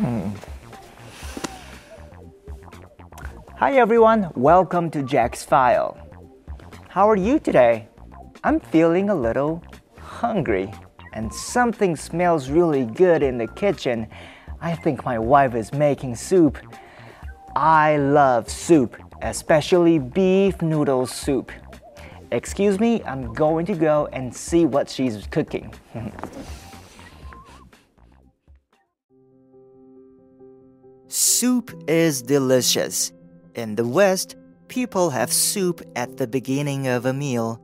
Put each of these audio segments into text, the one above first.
Hmm. Hi everyone, welcome to Jack's File. How are you today? I'm feeling a little hungry and something smells really good in the kitchen. I think my wife is making soup. I love soup, especially beef noodle soup. Excuse me, I'm going to go and see what she's cooking. soup is delicious. In the West, people have soup at the beginning of a meal.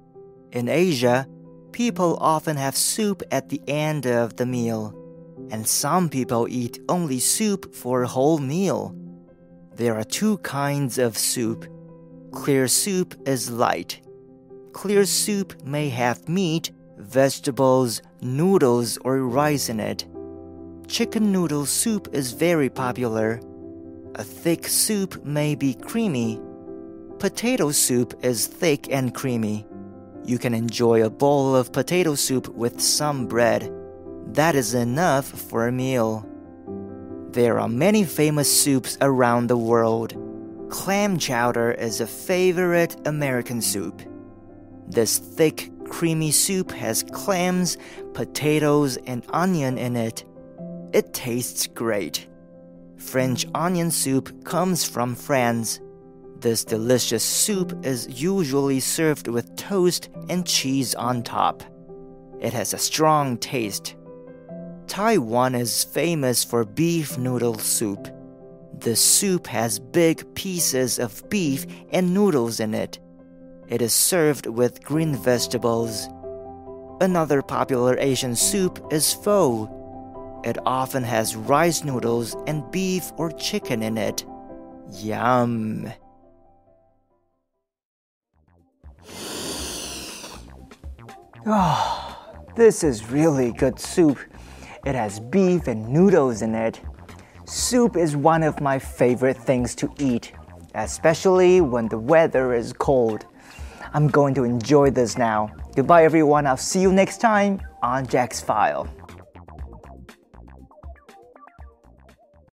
In Asia, people often have soup at the end of the meal. And some people eat only soup for a whole meal. There are two kinds of soup. Clear soup is light. Clear soup may have meat, vegetables, noodles, or rice in it. Chicken noodle soup is very popular. A thick soup may be creamy. Potato soup is thick and creamy. You can enjoy a bowl of potato soup with some bread. That is enough for a meal. There are many famous soups around the world. Clam chowder is a favorite American soup. This thick, creamy soup has clams, potatoes, and onion in it. It tastes great. French onion soup comes from France. This delicious soup is usually served with toast and cheese on top. It has a strong taste. Taiwan is famous for beef noodle soup. The soup has big pieces of beef and noodles in it. It is served with green vegetables. Another popular Asian soup is pho. It often has rice noodles and beef or chicken in it. Yum! Oh, this is really good soup. It has beef and noodles in it. Soup is one of my favorite things to eat, especially when the weather is cold. I'm going to enjoy this now. Goodbye, everyone. I'll see you next time on Jack's File.